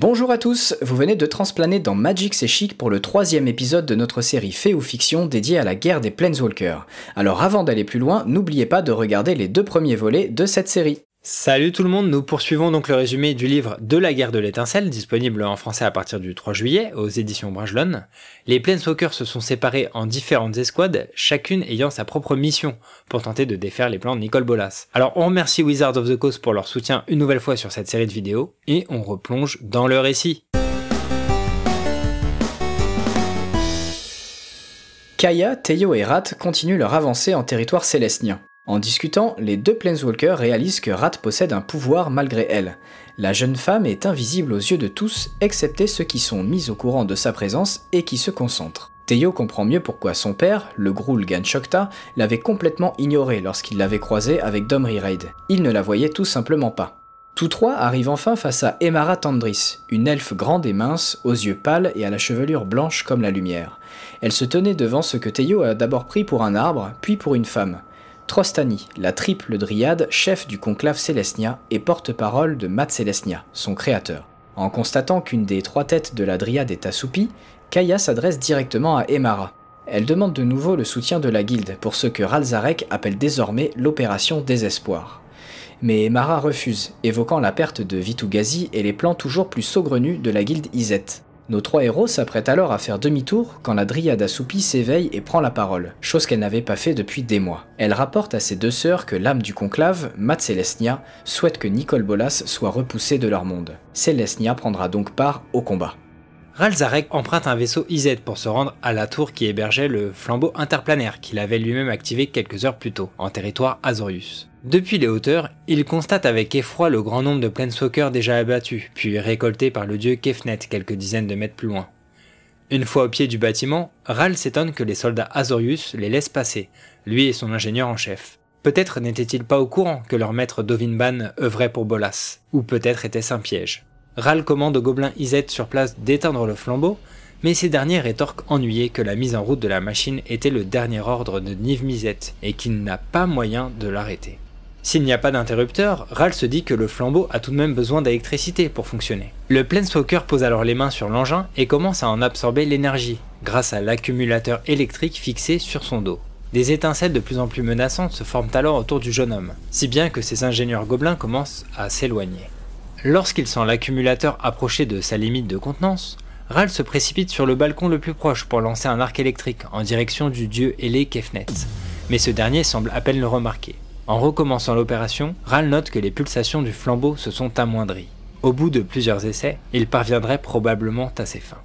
Bonjour à tous, vous venez de transplaner dans Magic C'est Chic pour le troisième épisode de notre série Fait ou Fiction dédiée à la guerre des Planeswalkers. Alors avant d'aller plus loin, n'oubliez pas de regarder les deux premiers volets de cette série. Salut tout le monde, nous poursuivons donc le résumé du livre De la guerre de l'étincelle, disponible en français à partir du 3 juillet aux éditions Brajlon. Les Planeswalkers se sont séparés en différentes escouades, chacune ayant sa propre mission pour tenter de défaire les plans de Nicole Bolas. Alors on remercie Wizards of the Coast pour leur soutien une nouvelle fois sur cette série de vidéos, et on replonge dans le récit. Kaya, Teyo et Rat continuent leur avancée en territoire célestien. En discutant, les deux Planeswalkers réalisent que Rat possède un pouvoir malgré elle. La jeune femme est invisible aux yeux de tous, excepté ceux qui sont mis au courant de sa présence et qui se concentrent. Teyo comprend mieux pourquoi son père, le Gruul Ganshokta, l'avait complètement ignoré lorsqu'il l'avait croisé avec Domri Raid. Il ne la voyait tout simplement pas. Tous trois arrivent enfin face à Emara Tandris, une elfe grande et mince, aux yeux pâles et à la chevelure blanche comme la lumière. Elle se tenait devant ce que Teyo a d'abord pris pour un arbre, puis pour une femme. Trostani, la triple dryade, chef du conclave Célestia et porte-parole de Mat Célestia, son créateur. En constatant qu'une des trois têtes de la dryade est assoupie, Kaya s'adresse directement à Emara. Elle demande de nouveau le soutien de la guilde pour ce que Ralzarek appelle désormais l'opération Désespoir. Mais Emara refuse, évoquant la perte de Vitugazi et les plans toujours plus saugrenus de la guilde Izet. Nos trois héros s'apprêtent alors à faire demi-tour quand la dryade assoupie s'éveille et prend la parole, chose qu'elle n'avait pas fait depuis des mois. Elle rapporte à ses deux sœurs que l'âme du conclave, Mat Celestia, souhaite que Nicole Bolas soit repoussée de leur monde. Celestia prendra donc part au combat. Ralzarek emprunte un vaisseau IZ pour se rendre à la tour qui hébergeait le flambeau interplanaire qu'il avait lui-même activé quelques heures plus tôt, en territoire Azorius. Depuis les hauteurs, il constate avec effroi le grand nombre de Planeswalkers déjà abattus, puis récoltés par le dieu Kefnet quelques dizaines de mètres plus loin. Une fois au pied du bâtiment, Ral s'étonne que les soldats Azorius les laissent passer, lui et son ingénieur en chef. Peut-être n'était-il pas au courant que leur maître Dovinban œuvrait pour Bolas, ou peut-être était-ce un piège. Ral commande aux gobelins Izet sur place d'éteindre le flambeau, mais ces derniers rétorquent ennuyés que la mise en route de la machine était le dernier ordre de Niv Mizet et qu'il n'a pas moyen de l'arrêter. S'il n'y a pas d'interrupteur, Ral se dit que le flambeau a tout de même besoin d'électricité pour fonctionner. Le Planeswalker pose alors les mains sur l'engin et commence à en absorber l'énergie, grâce à l'accumulateur électrique fixé sur son dos. Des étincelles de plus en plus menaçantes se forment alors autour du jeune homme, si bien que ses ingénieurs gobelins commencent à s'éloigner. Lorsqu'il sent l'accumulateur approcher de sa limite de contenance, Ral se précipite sur le balcon le plus proche pour lancer un arc électrique en direction du dieu ailé Kefnet, mais ce dernier semble à peine le remarquer. En recommençant l'opération, Ral note que les pulsations du flambeau se sont amoindries. Au bout de plusieurs essais, il parviendrait probablement à ses fins.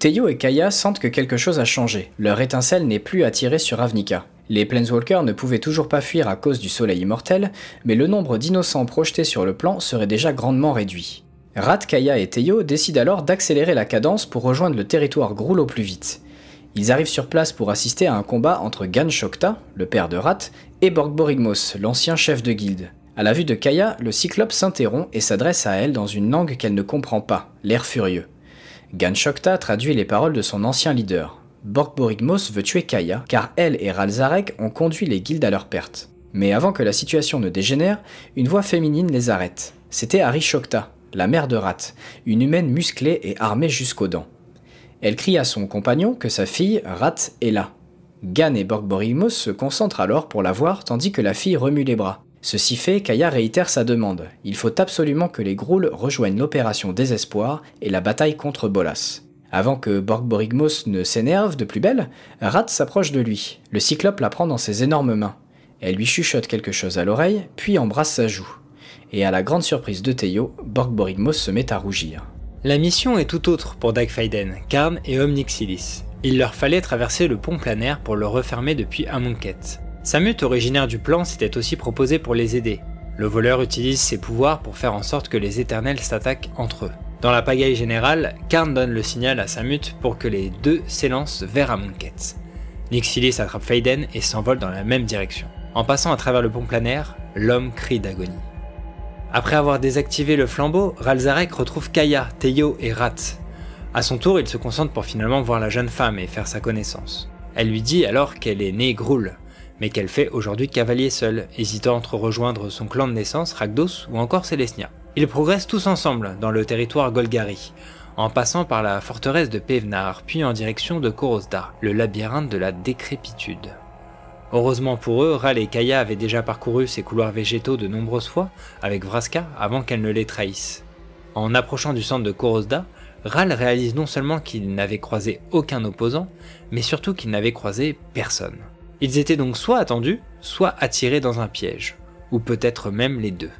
Teyo et Kaya sentent que quelque chose a changé. Leur étincelle n'est plus attirée sur Ravnica. Les Planeswalkers ne pouvaient toujours pas fuir à cause du soleil immortel, mais le nombre d'innocents projetés sur le plan serait déjà grandement réduit. Rat, Kaya et Teyo décident alors d'accélérer la cadence pour rejoindre le territoire Groul au plus vite. Ils arrivent sur place pour assister à un combat entre Gan Shokta, le père de Rat, et Borgborigmos, l'ancien chef de guilde. À la vue de Kaya, le cyclope s'interrompt et s'adresse à elle dans une langue qu'elle ne comprend pas, l'air furieux. Gan Shokta traduit les paroles de son ancien leader. Borgborigmos veut tuer Kaya car elle et Ralzarek ont conduit les guildes à leur perte. Mais avant que la situation ne dégénère, une voix féminine les arrête. C'était Ari Shokta, la mère de Rat, une humaine musclée et armée jusqu'aux dents. Elle crie à son compagnon que sa fille, Rat, est là. Gan et Borgborigmos se concentrent alors pour la voir tandis que la fille remue les bras. Ceci fait, Kaya réitère sa demande. Il faut absolument que les Grouls rejoignent l'opération Désespoir et la bataille contre Bolas. Avant que Borgborigmos ne s'énerve de plus belle, Rat s'approche de lui. Le cyclope la prend dans ses énormes mains. Elle lui chuchote quelque chose à l'oreille, puis embrasse sa joue. Et à la grande surprise de Theo, Borgborigmos se met à rougir. La mission est tout autre pour Dagfaiden, Karn et Omnixilis. Il leur fallait traverser le pont planaire pour le refermer depuis Amonkhet. Samut, originaire du plan, s'était aussi proposé pour les aider. Le voleur utilise ses pouvoirs pour faire en sorte que les éternels s'attaquent entre eux. Dans la pagaille générale, Karn donne le signal à Samut pour que les deux s'élancent vers Amonkhet. Nixilis attrape Faiden et s'envole dans la même direction. En passant à travers le pont planaire, l'homme crie d'agonie. Après avoir désactivé le flambeau, Ralzarek retrouve Kaya, Teyo et Rat. A son tour, il se concentre pour finalement voir la jeune femme et faire sa connaissance. Elle lui dit alors qu'elle est née Groul, mais qu'elle fait aujourd'hui cavalier seul, hésitant entre rejoindre son clan de naissance, Rakdos, ou encore Célestia. Ils progressent tous ensemble dans le territoire Golgari, en passant par la forteresse de Pevnar, puis en direction de Korosda, le labyrinthe de la décrépitude. Heureusement pour eux, Ral et Kaya avaient déjà parcouru ces couloirs végétaux de nombreuses fois avec Vraska avant qu'elle ne les trahisse. En approchant du centre de Korosda, Ral réalise non seulement qu'il n'avait croisé aucun opposant, mais surtout qu'il n'avait croisé personne. Ils étaient donc soit attendus, soit attirés dans un piège, ou peut-être même les deux.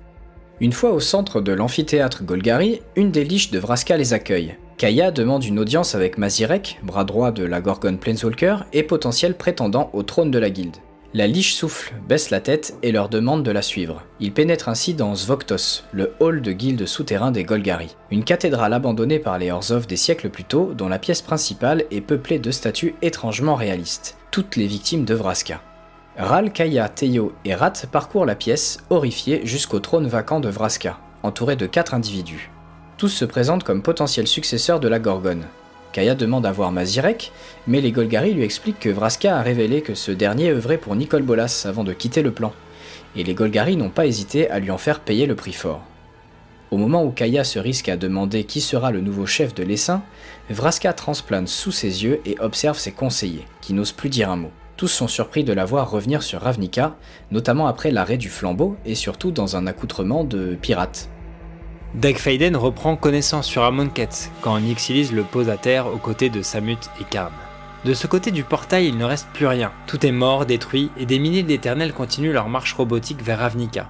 Une fois au centre de l'amphithéâtre Golgari, une des liches de Vraska les accueille. Kaya demande une audience avec Mazirek, bras droit de la Gorgon Planeswalker et potentiel prétendant au trône de la guilde. La liche souffle, baisse la tête et leur demande de la suivre. Ils pénètrent ainsi dans Svoktos, le hall de guilde souterrain des Golgari, une cathédrale abandonnée par les Orzhov des siècles plus tôt, dont la pièce principale est peuplée de statues étrangement réalistes, toutes les victimes de Vraska. Ral, Kaya, Teyo et Rat parcourent la pièce, horrifiés, jusqu'au trône vacant de Vraska, entouré de quatre individus. Tous se présentent comme potentiels successeurs de la Gorgone. Kaya demande à voir Mazirek, mais les Golgari lui expliquent que Vraska a révélé que ce dernier œuvrait pour Nicole Bolas avant de quitter le plan, et les Golgari n'ont pas hésité à lui en faire payer le prix fort. Au moment où Kaya se risque à demander qui sera le nouveau chef de l'essaim, Vraska transplane sous ses yeux et observe ses conseillers, qui n'osent plus dire un mot. Tous sont surpris de la voir revenir sur Ravnica, notamment après l'arrêt du flambeau et surtout dans un accoutrement de pirate. Dagfaiden reprend connaissance sur Amonkhet quand Nixilis le pose à terre aux côtés de Samut et Karn. De ce côté du portail, il ne reste plus rien. Tout est mort, détruit, et des milliers d'éternels continuent leur marche robotique vers Ravnica.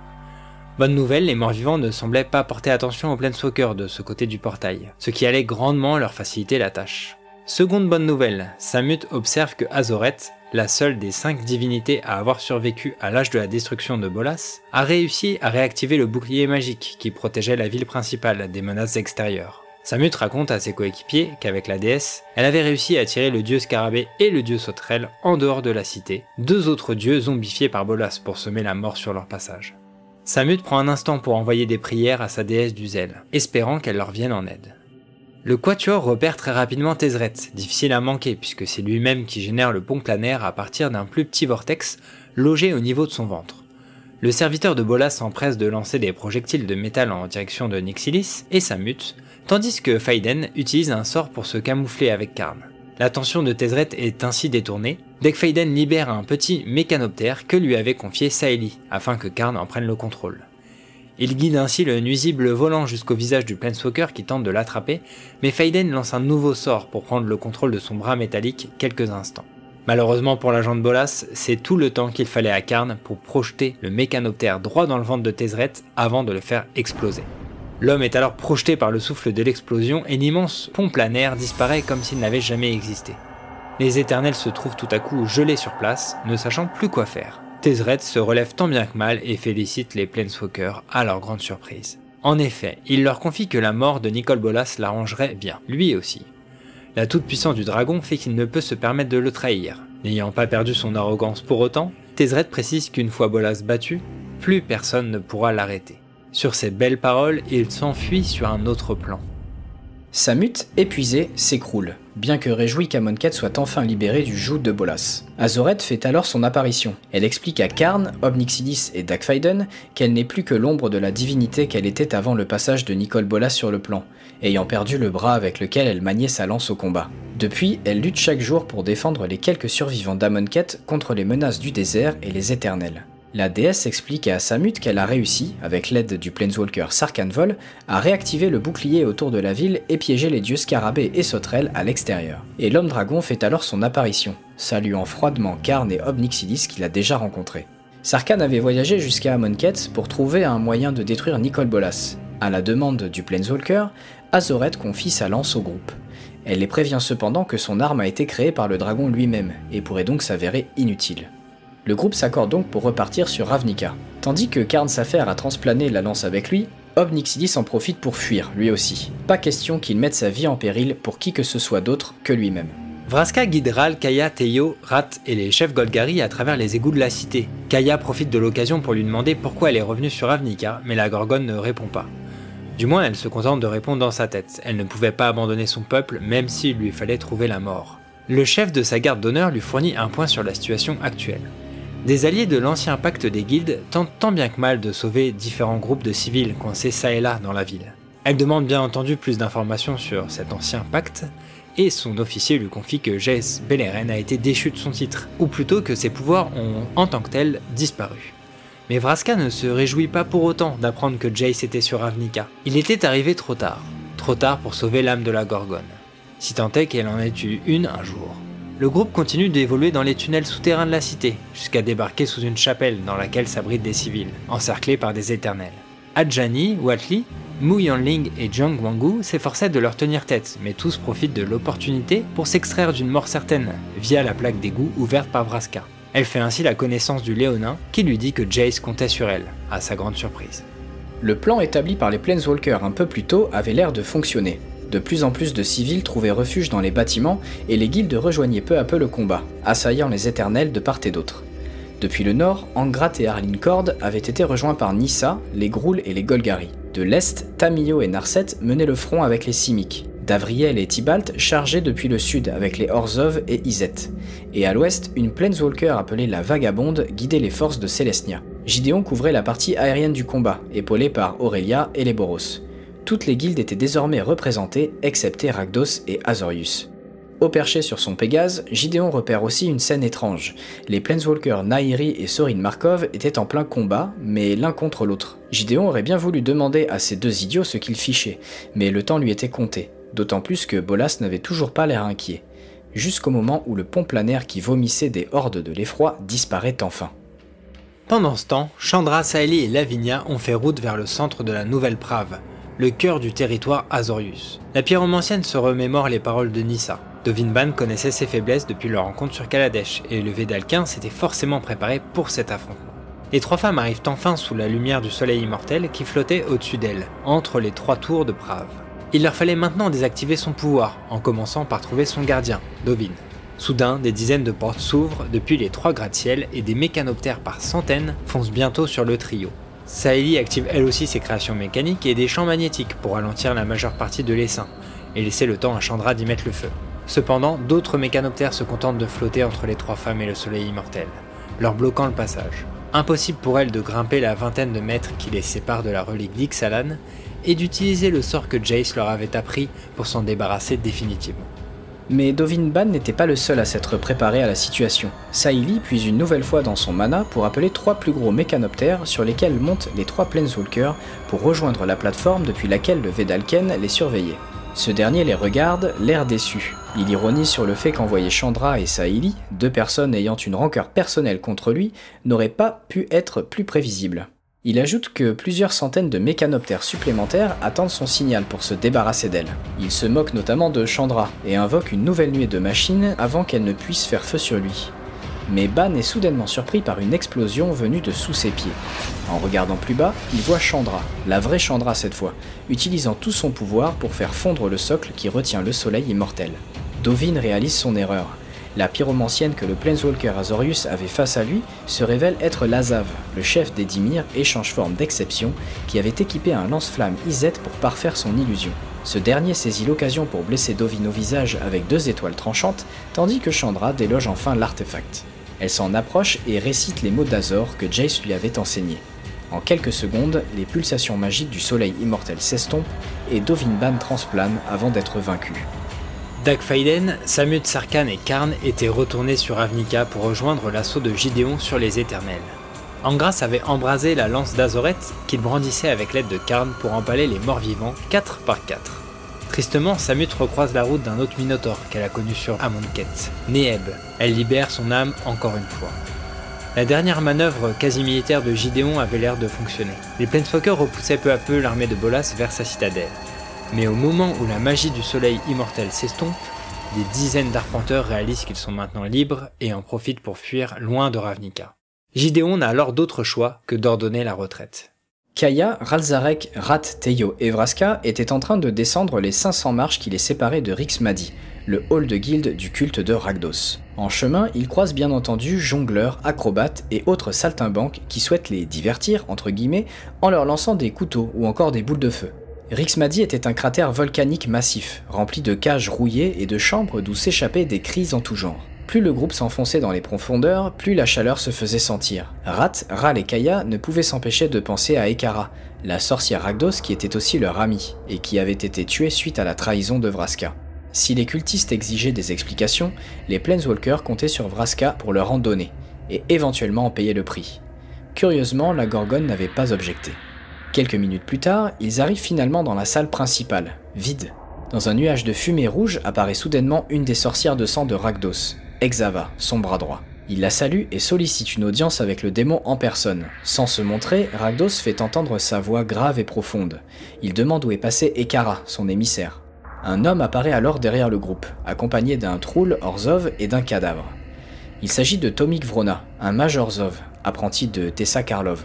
Bonne nouvelle, les morts-vivants ne semblaient pas porter attention aux Planeswalkers de ce côté du portail, ce qui allait grandement leur faciliter la tâche. Seconde bonne nouvelle, Samut observe que Azoret, la seule des cinq divinités à avoir survécu à l'âge de la destruction de Bolas, a réussi à réactiver le bouclier magique qui protégeait la ville principale des menaces extérieures. Samut raconte à ses coéquipiers qu'avec la déesse, elle avait réussi à tirer le dieu Scarabée et le dieu Sauterelle en dehors de la cité, deux autres dieux zombifiés par Bolas pour semer la mort sur leur passage. Samut prend un instant pour envoyer des prières à sa déesse du zèle, espérant qu'elle leur vienne en aide. Le Quatuor repère très rapidement Tezret, difficile à manquer puisque c'est lui-même qui génère le pont planaire à partir d'un plus petit vortex logé au niveau de son ventre. Le serviteur de Bolas s'empresse de lancer des projectiles de métal en direction de Nixilis et sa mute, tandis que Faiden utilise un sort pour se camoufler avec Karn. L'attention de Tezret est ainsi détournée, dès que Faiden libère un petit mécanoptère que lui avait confié Saeli, afin que Karn en prenne le contrôle. Il guide ainsi le nuisible volant jusqu'au visage du Planeswalker qui tente de l'attraper, mais Faiden lance un nouveau sort pour prendre le contrôle de son bras métallique quelques instants. Malheureusement pour l'agent de Bolas, c'est tout le temps qu'il fallait à Karn pour projeter le mécanoptère droit dans le ventre de Tezret avant de le faire exploser. L'homme est alors projeté par le souffle de l'explosion et l'immense pont planaire disparaît comme s'il n'avait jamais existé. Les éternels se trouvent tout à coup gelés sur place, ne sachant plus quoi faire. Tezret se relève tant bien que mal et félicite les Planeswalkers à leur grande surprise. En effet, il leur confie que la mort de Nicole Bolas l'arrangerait bien, lui aussi. La toute-puissance du dragon fait qu'il ne peut se permettre de le trahir. N'ayant pas perdu son arrogance pour autant, Tezret précise qu'une fois Bolas battu, plus personne ne pourra l'arrêter. Sur ces belles paroles, il s'enfuit sur un autre plan. Samut, épuisé, s'écroule, bien que réjoui qu'Amonkhet soit enfin libéré du joug de Bolas. Azoret fait alors son apparition. Elle explique à Karn, Obnixilis et Dagfaiden qu'elle n'est plus que l'ombre de la divinité qu'elle était avant le passage de Nicole Bolas sur le plan, ayant perdu le bras avec lequel elle maniait sa lance au combat. Depuis, elle lutte chaque jour pour défendre les quelques survivants d'Amonkhet contre les menaces du désert et les éternels. La déesse explique à Samut qu'elle a réussi, avec l'aide du Planeswalker Sarkhanvol, à réactiver le bouclier autour de la ville et piéger les dieux Scarabée et Sauterelle à l'extérieur. Et l'homme dragon fait alors son apparition, saluant froidement Karn et Obnixilis qu'il a déjà rencontrés. Sarkhan avait voyagé jusqu'à Amonkhet pour trouver un moyen de détruire Nicole Bolas. À la demande du Planeswalker, Azoret confie sa lance au groupe. Elle les prévient cependant que son arme a été créée par le dragon lui-même et pourrait donc s'avérer inutile. Le groupe s'accorde donc pour repartir sur Ravnica. Tandis que Karn s'affaire à transplaner la lance avec lui, Obnixilis en profite pour fuir, lui aussi. Pas question qu'il mette sa vie en péril pour qui que ce soit d'autre que lui-même. Vraska guide Ral, Kaya, Teyo, Rat et les chefs Golgari à travers les égouts de la cité. Kaya profite de l'occasion pour lui demander pourquoi elle est revenue sur Ravnica, mais la Gorgone ne répond pas. Du moins, elle se contente de répondre dans sa tête. Elle ne pouvait pas abandonner son peuple, même s'il lui fallait trouver la mort. Le chef de sa garde d'honneur lui fournit un point sur la situation actuelle. Des alliés de l'ancien pacte des guildes tentent tant bien que mal de sauver différents groupes de civils coincés ça et là dans la ville. Elle demande bien entendu plus d'informations sur cet ancien pacte, et son officier lui confie que Jace Beleren a été déchu de son titre, ou plutôt que ses pouvoirs ont en tant que tels disparu. Mais Vraska ne se réjouit pas pour autant d'apprendre que Jace était sur Ravnica. Il était arrivé trop tard, trop tard pour sauver l'âme de la Gorgone, si tant est qu'elle en ait eu une un jour. Le groupe continue d'évoluer dans les tunnels souterrains de la cité, jusqu'à débarquer sous une chapelle dans laquelle s'abritent des civils, encerclés par des éternels. Adjani, Watli, Mu Yanling et Jiang Wangu s'efforçaient de leur tenir tête, mais tous profitent de l'opportunité pour s'extraire d'une mort certaine, via la plaque d'égout ouverte par Vraska. Elle fait ainsi la connaissance du Léonin, qui lui dit que Jace comptait sur elle, à sa grande surprise. Le plan établi par les Planeswalkers un peu plus tôt avait l'air de fonctionner. De plus en plus de civils trouvaient refuge dans les bâtiments et les guildes rejoignaient peu à peu le combat, assaillant les éternels de part et d'autre. Depuis le nord, Angrat et Arlincord avaient été rejoints par Nissa, les Groul et les Golgari. De l'est, Tamio et Narset menaient le front avec les Simic. Davriel et Tibalt chargeaient depuis le sud avec les Orzov et Izet. Et à l'ouest, une Planeswalker appelée la Vagabonde guidait les forces de Celestia. Gideon couvrait la partie aérienne du combat, épaulé par Aurelia et les Boros. Toutes les guildes étaient désormais représentées, excepté Rakdos et Azorius. Au perché sur son Pégase, Gideon repère aussi une scène étrange. Les Planeswalkers Nairi et Sorin Markov étaient en plein combat, mais l'un contre l'autre. Gideon aurait bien voulu demander à ces deux idiots ce qu'ils fichaient, mais le temps lui était compté, d'autant plus que Bolas n'avait toujours pas l'air inquiet. Jusqu'au moment où le pont planaire qui vomissait des hordes de l'effroi disparaît enfin. Pendant ce temps, Chandra, Saeli et Lavinia ont fait route vers le centre de la Nouvelle Prave, le cœur du territoire Azorius. La pyromancienne se remémore les paroles de Nissa. Dovinban connaissait ses faiblesses depuis leur rencontre sur Kaladesh, et le Védalquin s'était forcément préparé pour cet affrontement. Les trois femmes arrivent enfin sous la lumière du soleil immortel qui flottait au-dessus d'elles, entre les trois tours de Prave. Il leur fallait maintenant désactiver son pouvoir, en commençant par trouver son gardien, Dovin. Soudain, des dizaines de portes s'ouvrent depuis les trois gratte-ciels et des mécanoptères par centaines foncent bientôt sur le trio. Saeli active elle aussi ses créations mécaniques et des champs magnétiques pour ralentir la majeure partie de l'essaim, et laisser le temps à Chandra d'y mettre le feu. Cependant, d'autres mécanoptères se contentent de flotter entre les trois femmes et le soleil immortel, leur bloquant le passage. Impossible pour elles de grimper la vingtaine de mètres qui les séparent de la relique d'Ixalan et d'utiliser le sort que Jace leur avait appris pour s'en débarrasser définitivement. Mais Dovin Ban n'était pas le seul à s'être préparé à la situation. Saïli puise une nouvelle fois dans son mana pour appeler trois plus gros mécanoptères sur lesquels montent les trois Planeswalkers pour rejoindre la plateforme depuis laquelle le Vedalken les surveillait. Ce dernier les regarde, l'air déçu. Il ironise sur le fait qu'envoyer Chandra et Saïli, deux personnes ayant une rancœur personnelle contre lui, n'auraient pas pu être plus prévisibles. Il ajoute que plusieurs centaines de mécanoptères supplémentaires attendent son signal pour se débarrasser d'elle. Il se moque notamment de Chandra et invoque une nouvelle nuée de machines avant qu'elle ne puisse faire feu sur lui mais Ban est soudainement surpris par une explosion venue de sous ses pieds. En regardant plus bas, il voit Chandra, la vraie Chandra cette fois, utilisant tout son pouvoir pour faire fondre le socle qui retient le soleil immortel. Dovin réalise son erreur. La pyromancienne que le Planeswalker Azorius avait face à lui se révèle être Lazav, le chef des Dimir échange forme d'exception, qui avait équipé un lance-flamme Izet pour parfaire son illusion. Ce dernier saisit l'occasion pour blesser Dovin au visage avec deux étoiles tranchantes, tandis que Chandra déloge enfin l'artefact. Elle s'en approche et récite les mots d'Azor que Jace lui avait enseignés. En quelques secondes, les pulsations magiques du soleil immortel s'estompent et Dovinban transplane avant d'être vaincu. Dagfaiden, Samut Sarkhan et Karn étaient retournés sur Avnica pour rejoindre l'assaut de Gideon sur les Éternels. Angras avait embrasé la lance d'Azoret qu'il brandissait avec l'aide de Karn pour empaler les morts vivants 4 par 4. Tristement, Samut recroise la route d'un autre Minotaur qu'elle a connu sur Amonkhet, Neheb. Elle libère son âme encore une fois. La dernière manœuvre quasi militaire de Gideon avait l'air de fonctionner. Les Planeswalkers repoussaient peu à peu l'armée de Bolas vers sa citadelle. Mais au moment où la magie du soleil immortel s'estompe, des dizaines d'arpenteurs réalisent qu'ils sont maintenant libres et en profitent pour fuir loin de Ravnica. Gideon n'a alors d'autre choix que d'ordonner la retraite. Kaya, Ralzarek, Rat, Teyo et Vraska étaient en train de descendre les 500 marches qui les séparaient de Rixmadi, le hall de guilde du culte de Ragdos. En chemin, ils croisent bien entendu jongleurs, acrobates et autres saltimbanques qui souhaitent les divertir, en leur lançant des couteaux ou encore des boules de feu. Rixmadi était un cratère volcanique massif, rempli de cages rouillées et de chambres d'où s'échappaient des cris en tout genre. Plus le groupe s'enfonçait dans les profondeurs, plus la chaleur se faisait sentir. Rat, Ral et Kaya ne pouvaient s'empêcher de penser à Ekara, la sorcière Ragdos qui était aussi leur amie, et qui avait été tuée suite à la trahison de Vraska. Si les cultistes exigeaient des explications, les Planeswalkers comptaient sur Vraska pour leur en donner, et éventuellement en payer le prix. Curieusement, la Gorgone n'avait pas objecté. Quelques minutes plus tard, ils arrivent finalement dans la salle principale, vide. Dans un nuage de fumée rouge apparaît soudainement une des sorcières de sang de Ragdos, Exava, son bras droit. Il la salue et sollicite une audience avec le démon en personne. Sans se montrer, Ragdos fait entendre sa voix grave et profonde. Il demande où est passé Ekara, son émissaire. Un homme apparaît alors derrière le groupe, accompagné d'un Troul Orzov et d'un cadavre. Il s'agit de Tomik Vrona, un mage Orzov, apprenti de Tessa Karlov.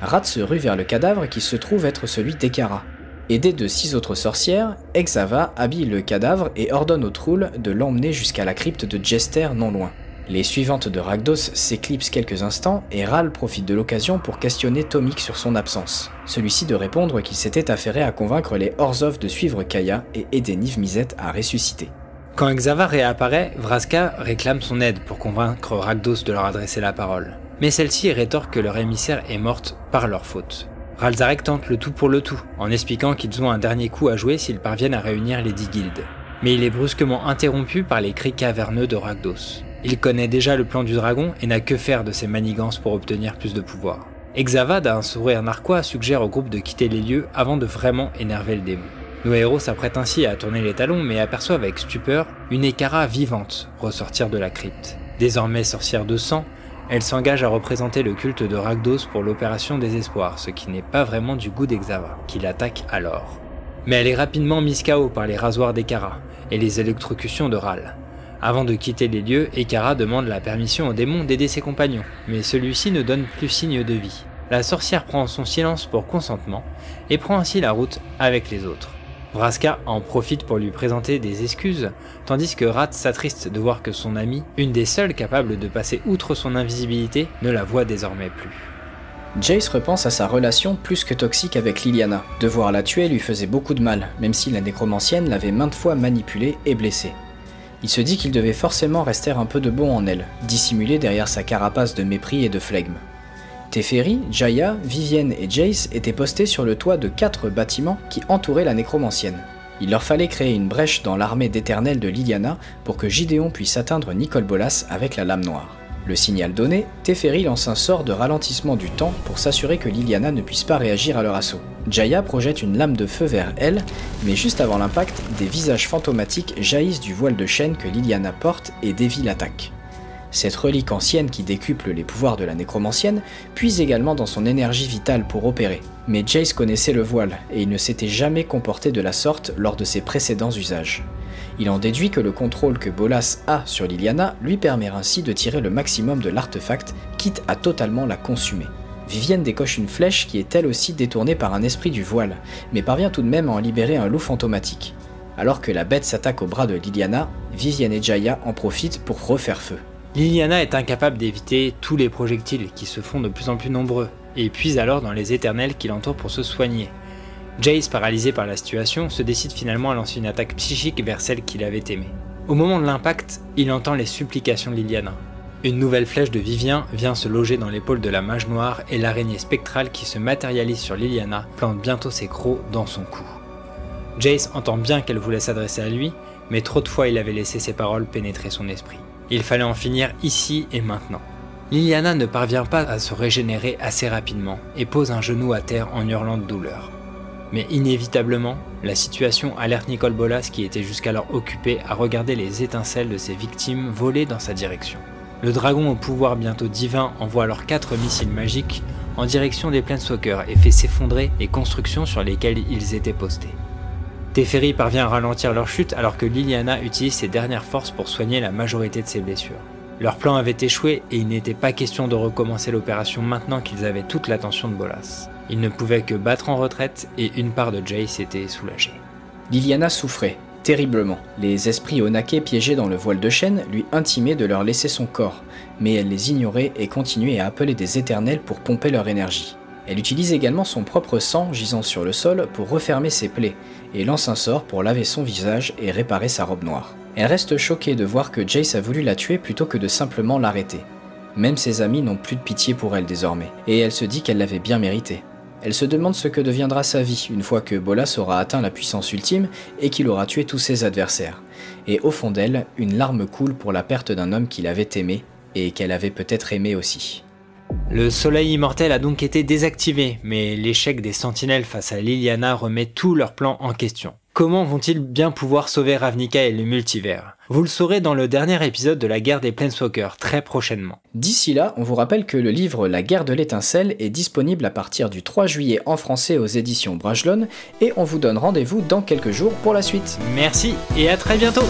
Rat se rue vers le cadavre qui se trouve être celui d'Ekara. Aidé de six autres sorcières, Exava habille le cadavre et ordonne au Troul de l'emmener jusqu'à la crypte de Jester non loin. Les suivantes de Ragdos s'éclipsent quelques instants et Ral profite de l'occasion pour questionner Tomik sur son absence. Celui-ci de répondre qu'il s'était affairé à convaincre les Orzov de suivre Kaya et aider Niv Mizzet à ressusciter. Quand Exava réapparaît, Vraska réclame son aide pour convaincre Ragdos de leur adresser la parole. Mais celle-ci rétorque que leur émissaire est morte par leur faute. Ralzarek tente le tout pour le tout, en expliquant qu'ils ont un dernier coup à jouer s'ils parviennent à réunir les dix guildes. Mais il est brusquement interrompu par les cris caverneux de Ragdos. Il connaît déjà le plan du dragon et n'a que faire de ses manigances pour obtenir plus de pouvoir. Exava, d'un sourire narquois, suggère au groupe de quitter les lieux avant de vraiment énerver le démon. Nos héros s'apprêtent ainsi à tourner les talons mais aperçoivent avec stupeur une Ekara vivante ressortir de la crypte. Désormais sorcière de sang, elle s'engage à représenter le culte de Ragdos pour l'opération Désespoir, ce qui n'est pas vraiment du goût d'Exava, qui l'attaque alors. Mais elle est rapidement mise KO par les rasoirs d'Ekara et les électrocutions de Ral. Avant de quitter les lieux, Ekara demande la permission au démon d'aider ses compagnons, mais celui-ci ne donne plus signe de vie. La sorcière prend son silence pour consentement et prend ainsi la route avec les autres. Vraska en profite pour lui présenter des excuses, tandis que Rat s'attriste de voir que son amie, une des seules capables de passer outre son invisibilité, ne la voit désormais plus. Jace repense à sa relation plus que toxique avec Liliana. Devoir la tuer lui faisait beaucoup de mal, même si la nécromancienne l'avait maintes fois manipulée et blessée. Il se dit qu'il devait forcément rester un peu de bon en elle, dissimulé derrière sa carapace de mépris et de flegme. Teferi, Jaya, Vivienne et Jace étaient postés sur le toit de quatre bâtiments qui entouraient la nécromancienne. Il leur fallait créer une brèche dans l'armée d'éternel de Liliana pour que Gideon puisse atteindre Nicole Bolas avec la lame noire. Le signal donné, Teferi lance un sort de ralentissement du temps pour s'assurer que Liliana ne puisse pas réagir à leur assaut. Jaya projette une lame de feu vers elle, mais juste avant l'impact, des visages fantomatiques jaillissent du voile de chaîne que Liliana porte et dévient l'attaque. Cette relique ancienne qui décuple les pouvoirs de la nécromancienne puise également dans son énergie vitale pour opérer. Mais Jace connaissait le voile et il ne s'était jamais comporté de la sorte lors de ses précédents usages. Il en déduit que le contrôle que Bolas a sur Liliana lui permet ainsi de tirer le maximum de l'artefact, quitte à totalement la consumer. Vivienne décoche une flèche qui est elle aussi détournée par un esprit du voile, mais parvient tout de même à en libérer un loup fantomatique. Alors que la bête s'attaque au bras de Liliana, Vivienne et Jaya en profitent pour refaire feu. Liliana est incapable d'éviter tous les projectiles qui se font de plus en plus nombreux, et puise alors dans les éternels qui l'entourent pour se soigner. Jace, paralysé par la situation, se décide finalement à lancer une attaque psychique vers celle qu'il avait aimée. Au moment de l'impact, il entend les supplications de Liliana. Une nouvelle flèche de Vivien vient se loger dans l'épaule de la mage noire et l'araignée spectrale qui se matérialise sur Liliana plante bientôt ses crocs dans son cou. Jace entend bien qu'elle voulait s'adresser à lui, mais trop de fois il avait laissé ses paroles pénétrer son esprit. Il fallait en finir ici et maintenant. Liliana ne parvient pas à se régénérer assez rapidement et pose un genou à terre en hurlant de douleur. Mais inévitablement, la situation alerte Nicole Bolas qui était jusqu'alors occupé à regarder les étincelles de ses victimes voler dans sa direction. Le dragon au pouvoir bientôt divin envoie alors quatre missiles magiques en direction des Planeswalkers et fait s'effondrer les constructions sur lesquelles ils étaient postés. Teferi parvient à ralentir leur chute alors que Liliana utilise ses dernières forces pour soigner la majorité de ses blessures. Leur plan avait échoué et il n'était pas question de recommencer l'opération maintenant qu'ils avaient toute l'attention de Bolas. Ils ne pouvaient que battre en retraite et une part de Jace était soulagée. Liliana souffrait, terriblement. Les esprits Onake piégés dans le voile de chêne lui intimaient de leur laisser son corps, mais elle les ignorait et continuait à appeler des éternels pour pomper leur énergie. Elle utilise également son propre sang gisant sur le sol pour refermer ses plaies, et lance un sort pour laver son visage et réparer sa robe noire. Elle reste choquée de voir que Jace a voulu la tuer plutôt que de simplement l'arrêter. Même ses amis n'ont plus de pitié pour elle désormais, et elle se dit qu'elle l'avait bien mérité. Elle se demande ce que deviendra sa vie une fois que Bolas aura atteint la puissance ultime et qu'il aura tué tous ses adversaires. Et au fond d'elle, une larme coule pour la perte d'un homme qu'il avait aimé et qu'elle avait peut-être aimé aussi. Le soleil immortel a donc été désactivé, mais l'échec des sentinelles face à Liliana remet tous leurs plans en question. Comment vont-ils bien pouvoir sauver Ravnica et le multivers? Vous le saurez dans le dernier épisode de la guerre des Planeswalkers, très prochainement. D'ici là, on vous rappelle que le livre La guerre de l'étincelle est disponible à partir du 3 juillet en français aux éditions Brajlon, et on vous donne rendez-vous dans quelques jours pour la suite. Merci et à très bientôt